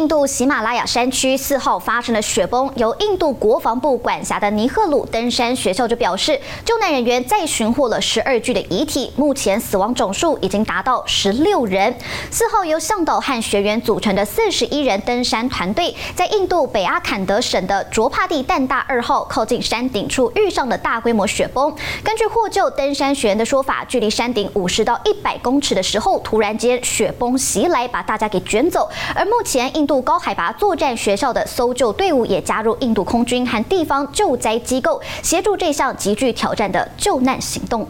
印度喜马拉雅山区四号发生了雪崩，由印度国防部管辖的尼赫鲁登山学校就表示，救难人员再寻获了十二具的遗体，目前死亡总数已经达到十六人。四号由向导和学员组成的四十一人登山团队，在印度北阿坎德省的卓帕蒂旦大二号靠近山顶处遇上了大规模雪崩。根据获救登山学员的说法，距离山顶五十到一百公尺的时候，突然间雪崩袭来，把大家给卷走。而目前印度高海拔作战学校的搜救队伍也加入印度空军和地方救灾机构，协助这项极具挑战的救难行动。